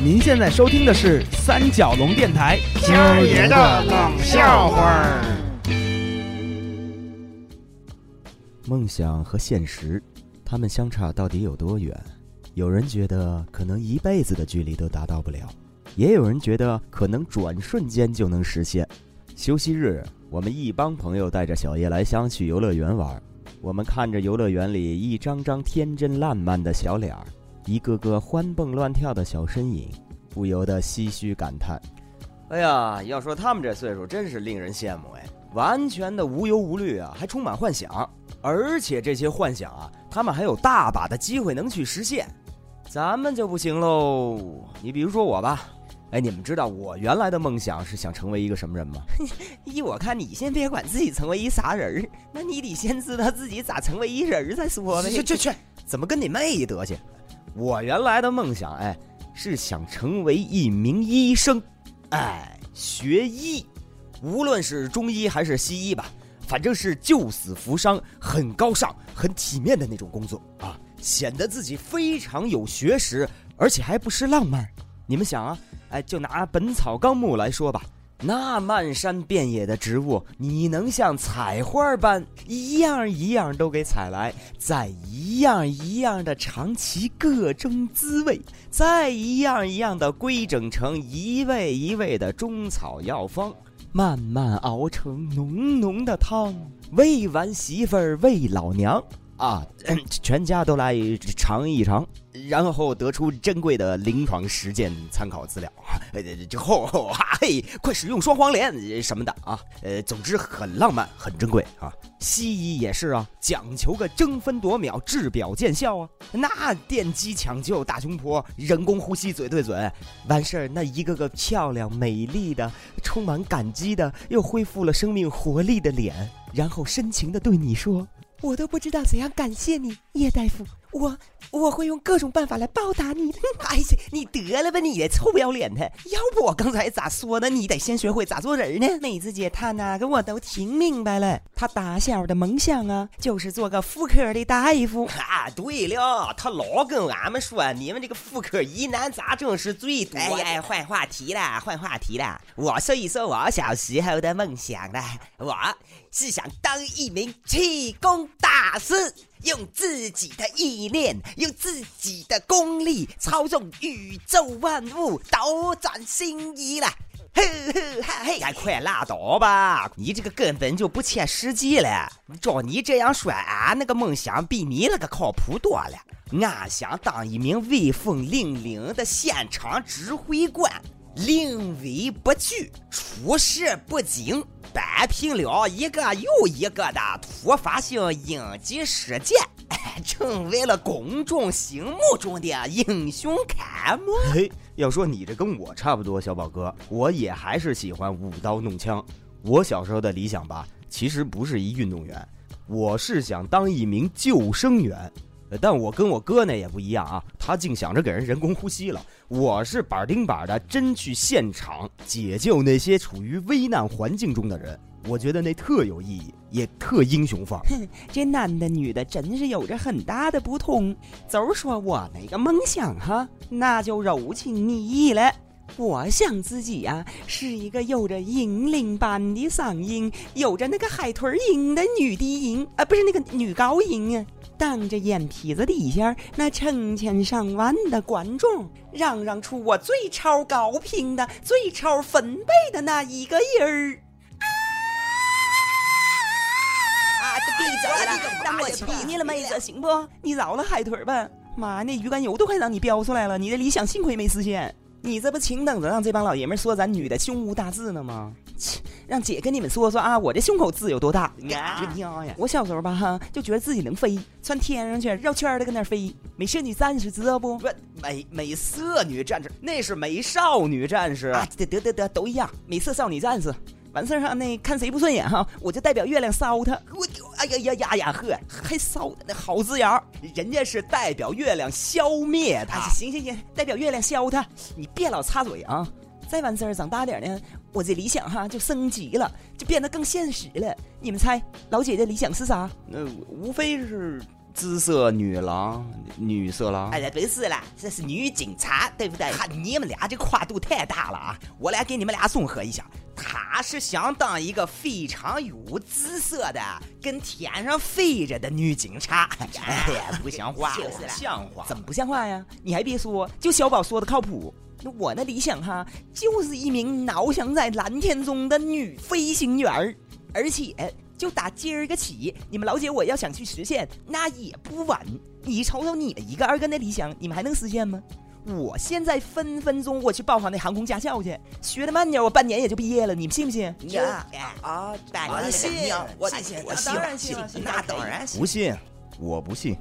您现在收听的是三角龙电台。今儿爷的冷笑话儿。梦想和现实，他们相差到底有多远？有人觉得可能一辈子的距离都达到不了，也有人觉得可能转瞬间就能实现。休息日，我们一帮朋友带着小叶来香去游乐园玩。我们看着游乐园里一张张天真烂漫的小脸儿，一个个欢蹦乱跳的小身影，不由得唏嘘感叹：“哎呀，要说他们这岁数，真是令人羡慕哎！完全的无忧无虑啊，还充满幻想，而且这些幻想啊，他们还有大把的机会能去实现。咱们就不行喽。你比如说我吧。”哎，你们知道我原来的梦想是想成为一个什么人吗？依我看，你先别管自己成为一啥人儿，那你得先知道自己咋成为一人儿再说呗。去去去，怎么跟你妹一德行？我原来的梦想，哎，是想成为一名医生，哎，学医，无论是中医还是西医吧，反正是救死扶伤，很高尚、很体面的那种工作啊，显得自己非常有学识，而且还不失浪漫。你们想啊？哎，就拿《本草纲目》来说吧，那漫山遍野的植物，你能像采花般一样一样都给采来，再一样一样的尝其各种滋味，再一样一样的规整成一味一味的中草药方，慢慢熬成浓浓的汤，喂完媳妇儿喂老娘。啊，全家都来尝一尝，然后得出珍贵的临床实践参考资料。呃，之后 哈嘿，快使用双黄连什么的啊。呃，总之很浪漫，很珍贵啊。西医也是啊，讲求个争分夺秒，治表见效啊。那电击抢救大胸脯，人工呼吸嘴对嘴，完事儿那一个个漂亮美丽的、充满感激的，又恢复了生命活力的脸，然后深情的对你说。我都不知道怎样感谢你，叶大夫。我我会用各种办法来报答你的。哎呀，你得了吧，你臭不要脸的！要不我刚才咋说的？你得先学会咋做人呢。美子姐她呢跟我都听明白了。她打小的梦想啊，就是做个妇科的大夫。啊，对了，她老跟俺们说，你们这个妇科疑难杂症是最多。哎呀，换话题了，换话题了。我说一说我小时候的梦想了，我是想当一名气功大师。用自己的意念，用自己的功力操纵宇宙万物，斗转星移了。呵呵哈嘿，快拉倒吧！你这个根本就不切实际了。照你这样说，俺那个梦想比你那个靠谱多了。俺想当一名威风凛凛的现场指挥官，临危不惧，处事不惊。摆平了一个又一个的突发性应急事件，成为了公众心目中的英雄楷模。嘿，要说你这跟我差不多，小宝哥，我也还是喜欢舞刀弄枪。我小时候的理想吧，其实不是一运动员，我是想当一名救生员。但我跟我哥那也不一样啊，他竟想着给人人工呼吸了。我是板钉板的，真去现场解救那些处于危难环境中的人。我觉得那特有意义，也特英雄范。哼，这男的女的真是有着很大的不同。就是说我那个梦想哈，那就柔情蜜意了。我想自己呀，是一个有着银铃般的嗓音，有着那个海豚音的女低音啊，不是那个女高音啊。当着眼皮子底下那成千上万的观众，嚷嚷出我最超高频的、最超分贝的那一个音儿。啊！闭嘴了，让我气你了，妹子，行不？你饶了海豚吧！妈，那鱼肝油都快让你飙出来了，你的理想幸亏没实现。你这不请等着让这帮老爷们说咱女的胸无大志呢吗？切，让姐跟你们说说啊，我这胸口痣有多大？呀，我小时候吧哈，就觉得自己能飞，窜天上去绕圈的跟那飞。美少女战士知道不？不，美美色女战士那是美少女战士啊！得得得得，都一样，美色少女战士。完事儿哈，那看谁不顺眼哈，我就代表月亮烧他。我哎呀呀呀呀呵，还烧那好字眼儿，人家是代表月亮消灭他。行行行，代表月亮消他，你别老插嘴啊。再完事儿长大点呢，我这理想哈就升级了，就变得更现实了。你们猜老姐的理想是啥？那无非是。紫色女郎、女色狼。哎，不是啦，这是女警察，对不对？哈，你们俩这跨度太大了啊！我来给你们俩综合一下，她是想当一个非常有姿色的、跟天上飞着的女警察。哎呀，不像话，就是像话，怎么不像话呀？你还别说，就小宝说的靠谱。那我那理想哈，就是一名翱翔在蓝天中的女飞行员儿，而且。就打今儿个起，你们老姐我要想去实现，那也不晚。你瞅瞅你们一个二个的理想，你们还能实现吗？我现在分分钟我去报考那航空驾校去，学的慢点，我半年也就毕业了。你们信不信？呀啊！我信，我信，我当然信，那当然信。不信，我不信。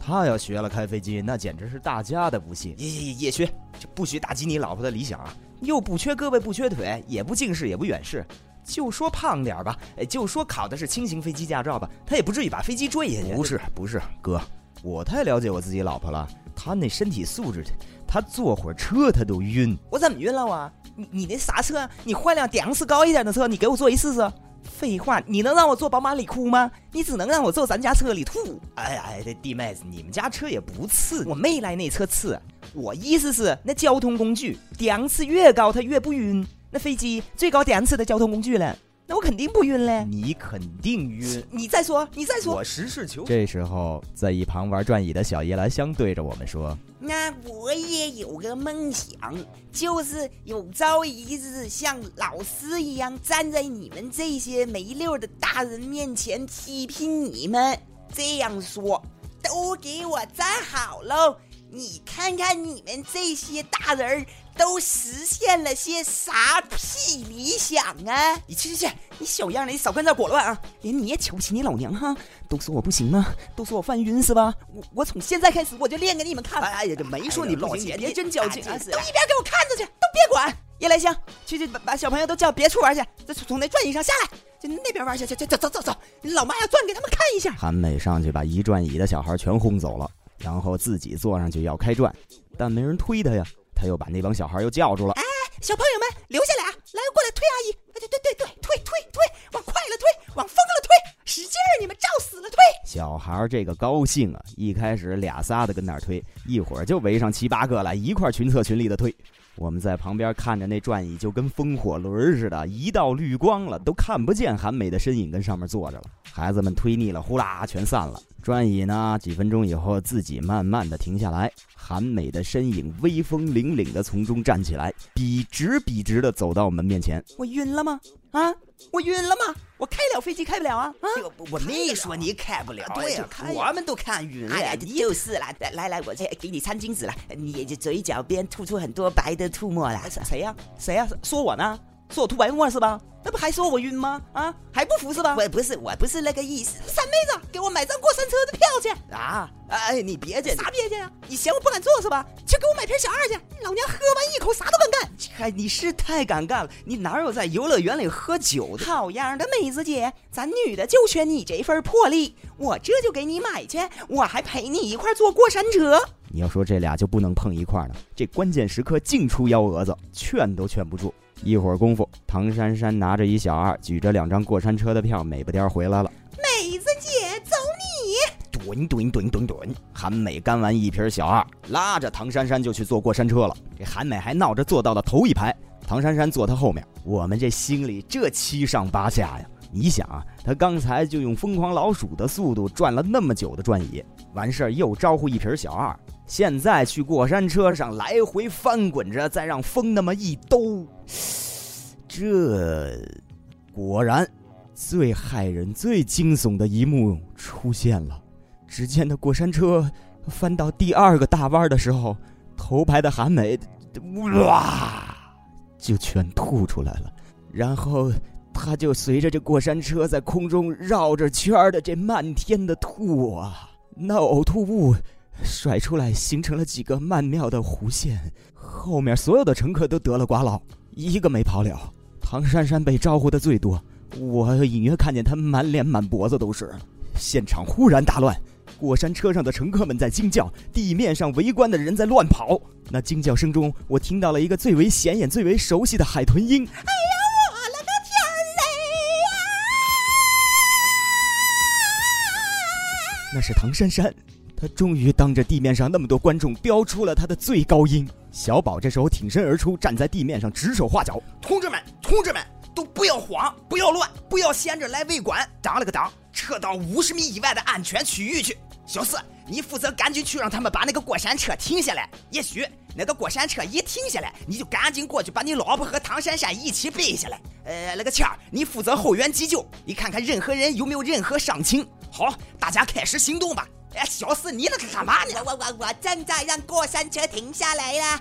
他要学了开飞机，那简直是大家的不信。也也也学，就不许打击你老婆的理想啊！又不缺胳膊，不缺腿，也不近视，也不远视。就说胖点吧，就说考的是轻型飞机驾照吧，他也不至于把飞机坠下去。不是不是，哥，我太了解我自己老婆了，她那身体素质，她坐会儿车她都晕。我怎么晕了啊？你你那啥车？你换辆档次高一点的车，你给我坐一试试。废话，你能让我坐宝马里哭吗？你只能让我坐咱家车里吐。哎哎，这弟妹子，你们家车也不次，我没来那车次。我意思是，那交通工具档次越高，它越不晕。那飞机最高档次的交通工具了，那我肯定不晕嘞。你肯定晕。你再说，你再说。我实事求是。这时候，在一旁玩转椅的小叶兰香对着我们说：“那我也有个梦想，就是有朝一日像老师一样站在你们这些没溜的大人面前批评你们。这样说，都给我站好喽！你看看你们这些大人儿。”都实现了些啥屁理想啊！你去去去，你小样的，你少跟这裹乱啊！连你也瞧不起你老娘哈？都说我不行吗？都说我犯晕是吧？我我从现在开始我就练给你们看！哎呀，这没说你老姐姐真矫情啊！都一边给我看着去，都别管！夜来香，去去把把小朋友都叫别处玩去，再从那转椅上下来，就那边玩去，去去走走走走！老妈要转给他们看一下。韩美上去把一转椅的小孩全轰走了，然后自己坐上去要开转，但没人推他呀。他又把那帮小孩又叫住了。哎，小朋友们留下来啊！来，过来推阿姨。对对对对，推推推，往快了推，往疯了推，使劲儿，你们照死了推。小孩这个高兴啊！一开始俩仨的跟那儿推，一会儿就围上七八个来，一块群策群力的推。我们在旁边看着那转椅，就跟风火轮似的，一道绿光了，都看不见韩美的身影跟上面坐着了。孩子们推腻了，呼啦全散了。转椅呢，几分钟以后自己慢慢的停下来。韩美的身影威风凛凛的从中站起来，笔直笔直的走到我们面前。我晕了吗？啊，我晕了吗？我开了飞机开不了啊？啊，我没说你开不了，对呀，我们都看晕了。就是啦，来来，我这给你餐巾纸了，你这嘴角边吐出很多白的吐沫了。谁呀？谁呀？说我呢？说我吐白沫是吧？那不还说我晕吗？啊，还不服是吧？我不是，我不是那个意思。三妹子，给我买张过山车的票去啊！哎，你别介，啥别介呀？你嫌我不敢坐是吧？去给我买瓶小二去。老娘喝完一口啥都敢干。嗨，你是太敢干了。你哪有在游乐园里喝酒的？好样的，妹子姐，咱女的就缺你这份魄力。我这就给你买去，我还陪你一块坐过山车。你要说这俩就不能碰一块呢？这关键时刻净出幺蛾子，劝都劝不住。一会儿功夫，唐珊珊拿着一小二，举着两张过山车的票，美不颠回来了。美子姐，走你！滚滚滚滚滚！韩美干完一瓶小二，拉着唐珊珊就去坐过山车了。这韩美还闹着坐到了头一排，唐珊珊坐她后面。我们这心里这七上八下呀！你想啊，他刚才就用疯狂老鼠的速度转了那么久的转椅，完事儿又招呼一瓶小二。现在去过山车上来回翻滚着，再让风那么一兜，这果然最骇人、最惊悚的一幕出现了。只见那过山车翻到第二个大弯的时候，头排的韩美哇就全吐出来了，然后他就随着这过山车在空中绕着圈的这漫天的吐啊，那呕吐物。甩出来，形成了几个曼妙的弧线。后面所有的乘客都得了瓜老，一个没跑了。唐珊珊被招呼的最多，我隐约看见她满脸满脖子都是。现场忽然大乱，过山车上的乘客们在惊叫，地面上围观的人在乱跑。那惊叫声中，我听到了一个最为显眼、最为熟悉的海豚音。哎呀那是唐珊珊，他终于当着地面上那么多观众飙出了他的最高音。小宝这时候挺身而出，站在地面上指手画脚：“同志们，同志们，都不要慌，不要乱，不要闲着来围观，当了个当，撤到五十米以外的安全区域去。小四，你负责赶紧去让他们把那个过山车停下来。也许那个过山车一停下来，你就赶紧过去把你老婆和唐珊珊一起背下来。呃，那个倩儿，你负责后援急救，你看看任何人有没有任何伤情。好，大家开始行动吧。哎，小四，你那是干嘛呢？我我我我正在让过山车停下来了。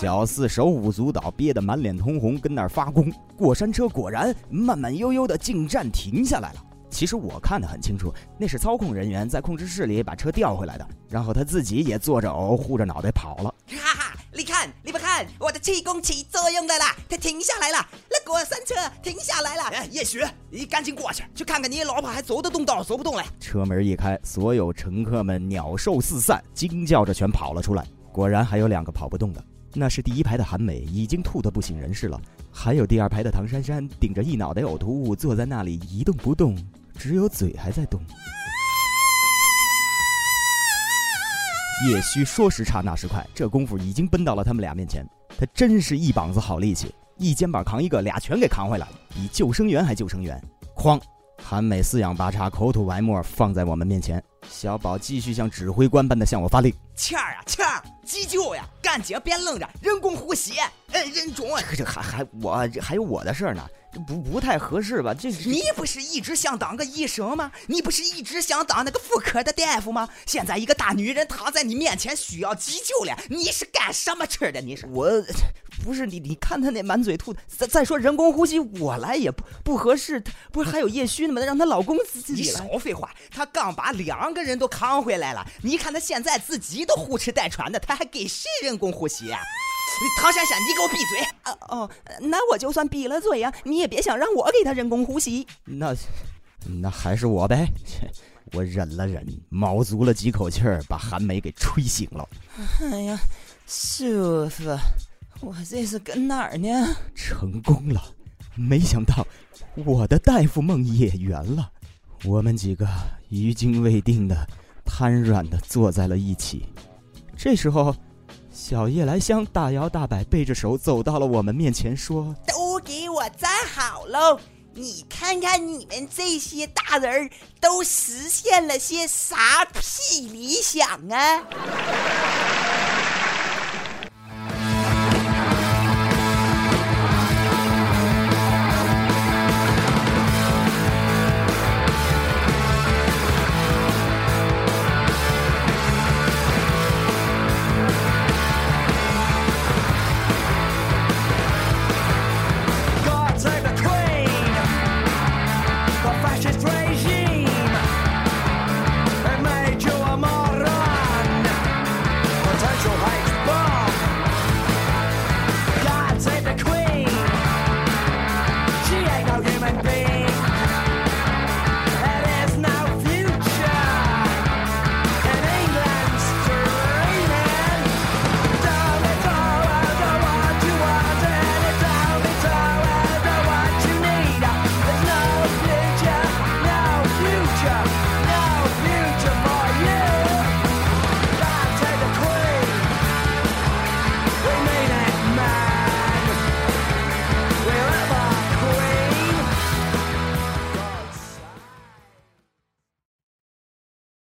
小四手舞足蹈，憋得满脸通红，跟那儿发功。过山车果然慢慢悠悠的进站停下来了。其实我看得很清楚，那是操控人员在控制室里把车调回来的，然后他自己也坐着偶护着脑袋跑了。哈哈，你看，你们看，我的气功起作用了啦，它停下来了，那过山车停下来了。哎，叶许，你赶紧过去，去看看你老婆还走得动道走不动嘞。车门一开，所有乘客们鸟兽四散，惊叫着全跑了出来。果然还有两个跑不动的，那是第一排的韩美，已经吐得不省人事了；还有第二排的唐珊珊，顶着一脑袋呕吐物坐在那里一动不动。只有嘴还在动。叶虚说时差那时快，这功夫已经奔到了他们俩面前。他真是一膀子好力气，一肩膀扛一个，俩全给扛回来了，比救生员还救生员。哐！韩美四仰八叉，口吐白沫，放在我们面前。小宝继续像指挥官般的向我发令：“倩儿啊，倩儿，急救呀！赶紧别愣着，人工呼吸，嗯，人中。这这还还我还有我的事儿呢。”不不太合适吧？这你不是一直想当个医生吗？你不是一直想当那个妇科的大夫吗？现在一个大女人躺在你面前需要急救了，你是干什么吃的？你是我，不是你？你看他那满嘴吐的。再再说人工呼吸，我来也不不合适。不是还有叶旭呢吗？让她老公自己。你少废话，他刚把两个人都扛回来了。你看他现在自己都呼哧带喘的，他还给谁人工呼吸？唐珊珊，你给我闭嘴！哦哦，那我就算闭了嘴呀，你也别想让我给他人工呼吸。那，那还是我呗。我忍了忍，卯足了几口气儿，把韩梅给吹醒了。哎呀，舒服！我这是跟哪儿呢？成功了！没想到我的大夫梦也圆了。我们几个余惊未定的瘫软的坐在了一起。这时候。小夜来香大摇大摆背着手走到了我们面前，说：“都给我站好喽！你看看你们这些大人都实现了些啥屁理想啊？”